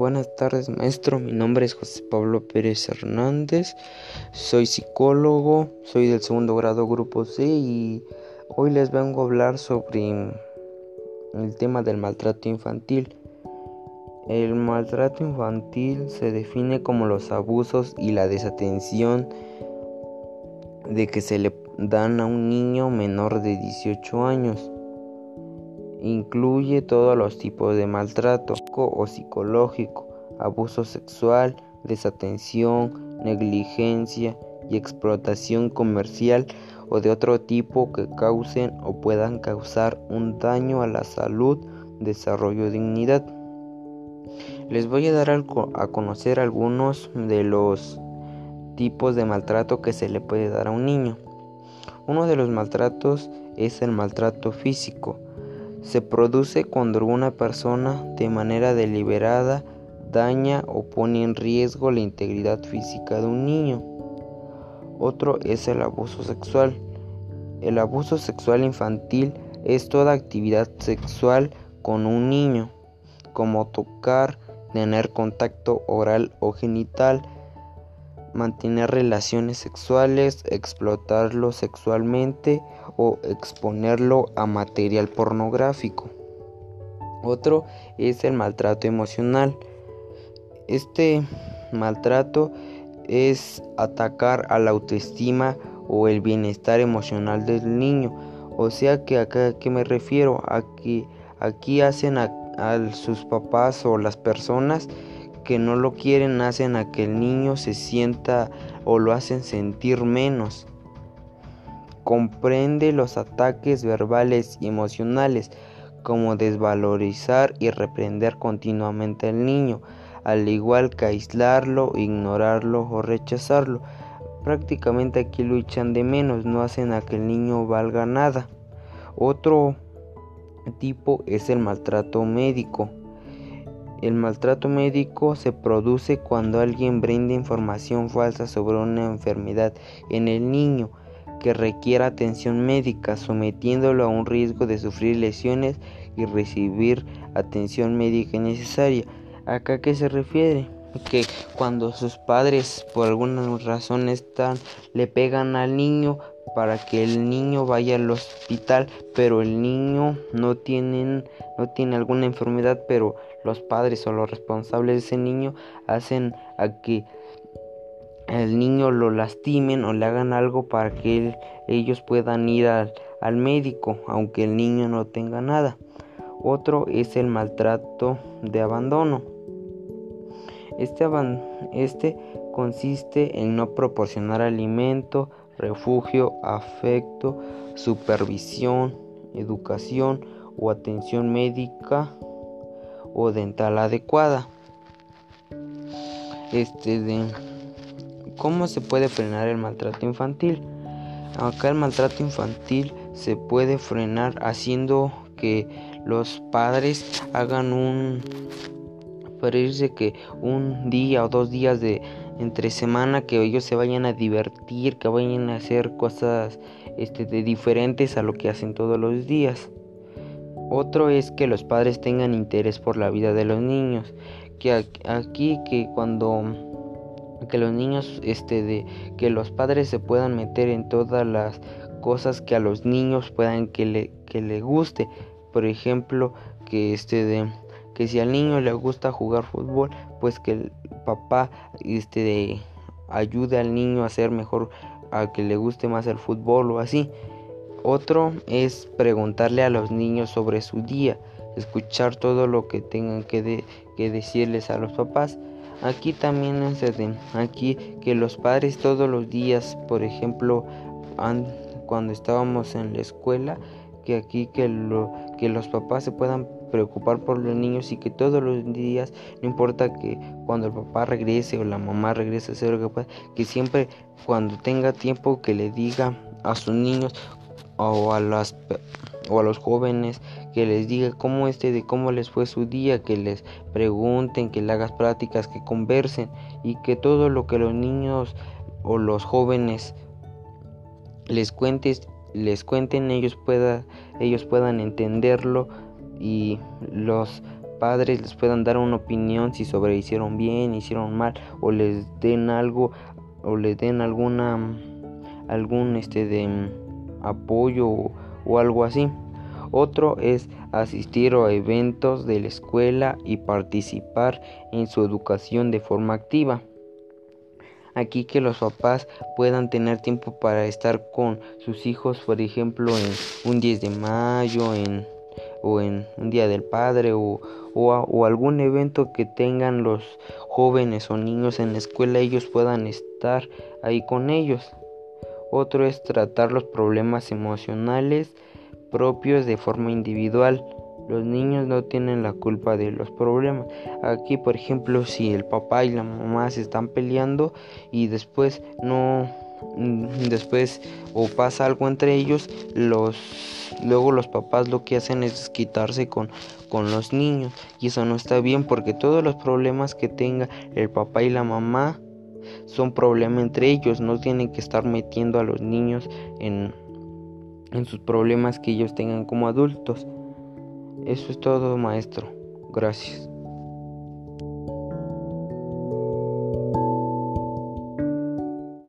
Buenas tardes, maestro. Mi nombre es José Pablo Pérez Hernández. Soy psicólogo, soy del segundo grado grupo C y hoy les vengo a hablar sobre el tema del maltrato infantil. El maltrato infantil se define como los abusos y la desatención de que se le dan a un niño menor de 18 años. Incluye todos los tipos de maltrato o psicológico, abuso sexual, desatención, negligencia y explotación comercial o de otro tipo que causen o puedan causar un daño a la salud, desarrollo o dignidad. Les voy a dar a conocer algunos de los tipos de maltrato que se le puede dar a un niño. Uno de los maltratos es el maltrato físico se produce cuando una persona de manera deliberada daña o pone en riesgo la integridad física de un niño. Otro es el abuso sexual. El abuso sexual infantil es toda actividad sexual con un niño, como tocar, tener contacto oral o genital, mantener relaciones sexuales, explotarlo sexualmente o exponerlo a material pornográfico. Otro es el maltrato emocional. Este maltrato es atacar a la autoestima o el bienestar emocional del niño. O sea que a qué me refiero, a que aquí hacen a sus papás o las personas que no lo quieren hacen a que el niño se sienta o lo hacen sentir menos. Comprende los ataques verbales y emocionales como desvalorizar y reprender continuamente al niño, al igual que aislarlo, ignorarlo o rechazarlo. Prácticamente aquí luchan de menos, no hacen a que el niño valga nada. Otro tipo es el maltrato médico. El maltrato médico se produce cuando alguien brinda información falsa sobre una enfermedad en el niño que requiera atención médica, sometiéndolo a un riesgo de sufrir lesiones y recibir atención médica innecesaria. ¿Acá qué se refiere? Que cuando sus padres por alguna razón están, le pegan al niño para que el niño vaya al hospital, pero el niño no tiene, no tiene alguna enfermedad, pero los padres o los responsables de ese niño hacen a que el niño lo lastimen o le hagan algo para que ellos puedan ir al, al médico, aunque el niño no tenga nada. Otro es el maltrato de abandono. Este, este consiste en no proporcionar alimento, refugio, afecto, supervisión, educación o atención médica o dental adecuada. Este de cómo se puede frenar el maltrato infantil. Acá el maltrato infantil se puede frenar haciendo que los padres hagan un parece que un día o dos días de entre semana que ellos se vayan a divertir, que vayan a hacer cosas este, de diferentes a lo que hacen todos los días. Otro es que los padres tengan interés por la vida de los niños, que aquí que cuando que los niños este de que los padres se puedan meter en todas las cosas que a los niños puedan que le que le guste, por ejemplo, que este de que si al niño le gusta jugar fútbol, pues que el papá este ayude al niño a ser mejor, a que le guste más el fútbol o así. Otro es preguntarle a los niños sobre su día, escuchar todo lo que tengan que, que decirles a los papás. Aquí también es de, aquí que los padres todos los días, por ejemplo, cuando estábamos en la escuela, que aquí que, lo, que los papás se puedan preocupar por los niños y que todos los días, no importa que cuando el papá regrese o la mamá regrese a hacer lo que pueda, que siempre cuando tenga tiempo que le diga a sus niños o a las o a los jóvenes que les diga cómo este de cómo les fue su día, que les pregunten, que le hagas prácticas, que conversen y que todo lo que los niños o los jóvenes les cuentes les cuenten ellos pueda ellos puedan entenderlo y los padres les puedan dar una opinión si sobre hicieron bien, hicieron mal o les den algo o les den alguna algún este de apoyo o, algo así. Otro es asistir a eventos de la escuela y participar en su educación de forma activa. Aquí que los papás puedan tener tiempo para estar con sus hijos, por ejemplo, en un 10 de mayo, en, o en un día del padre, o, o algún evento que tengan los jóvenes o niños en la escuela, ellos puedan estar ahí con ellos. Otro es tratar los problemas emocionales propios de forma individual. Los niños no tienen la culpa de los problemas. Aquí, por ejemplo, si el papá y la mamá se están peleando y después no después o pasa algo entre ellos, los luego los papás lo que hacen es quitarse con con los niños y eso no está bien porque todos los problemas que tenga el papá y la mamá son problemas entre ellos, no tienen que estar metiendo a los niños en, en sus problemas que ellos tengan como adultos. Eso es todo, maestro. Gracias.